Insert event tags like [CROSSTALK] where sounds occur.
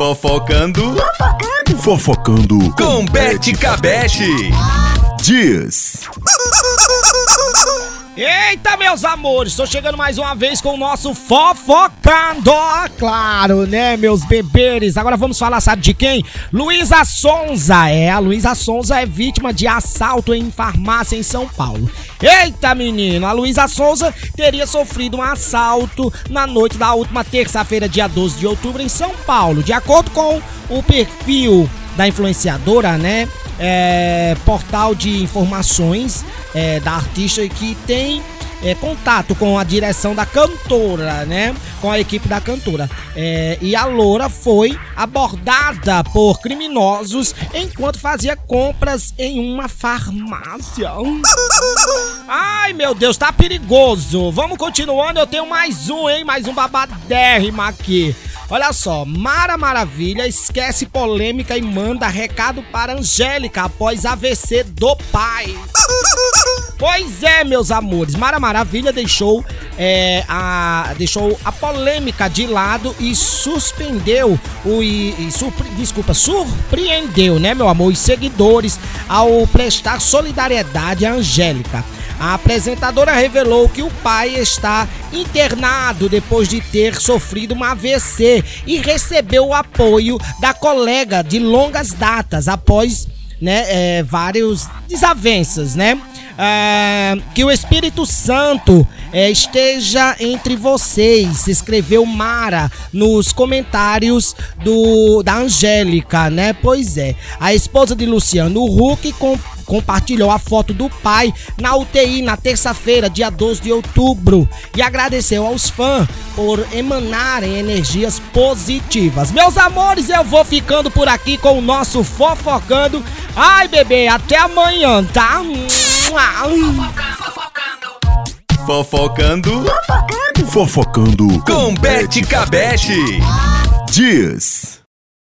Fofocando Fofocando com Bete Cabete. Dias. [LAUGHS] Eita, meus amores, estou chegando mais uma vez com o nosso Fofocando, claro, né, meus beberes. Agora vamos falar, sabe de quem? Luísa Sonza, é, a Luísa Sonza é vítima de assalto em farmácia em São Paulo. Eita, menino, a Luísa Sonza teria sofrido um assalto na noite da última terça-feira, dia 12 de outubro, em São Paulo. De acordo com o perfil da influenciadora, né? É, portal de informações é, da artista que tem é, contato com a direção da cantora, né? Com a equipe da cantora. É, e a loura foi abordada por criminosos enquanto fazia compras em uma farmácia. Ai, meu Deus, tá perigoso. Vamos continuando, eu tenho mais um, hein? Mais um babadérrimo aqui. Olha só, Mara Maravilha esquece polêmica e manda recado para Angélica após AVC do pai. Pois é, meus amores, Mara Maravilha deixou, é, a, deixou a polêmica de lado e suspendeu o. E, e surpre, desculpa, surpreendeu, né, meu amor, os seguidores ao prestar solidariedade à Angélica. A apresentadora revelou que o pai está internado depois de ter sofrido um AVC e recebeu o apoio da colega de longas datas após né, é, vários desavenças, né? É, que o Espírito Santo é, esteja entre vocês, escreveu Mara nos comentários do da Angélica, né? Pois é, a esposa de Luciano Huck com, compartilhou a foto do pai na UTI na terça-feira, dia 12 de outubro, e agradeceu aos fãs por emanarem energias positivas. Meus amores, eu vou ficando por aqui com o nosso fofocando. Ai, bebê, até amanhã, tá? Fofocando Fofocando com Bete Cabete. Dias.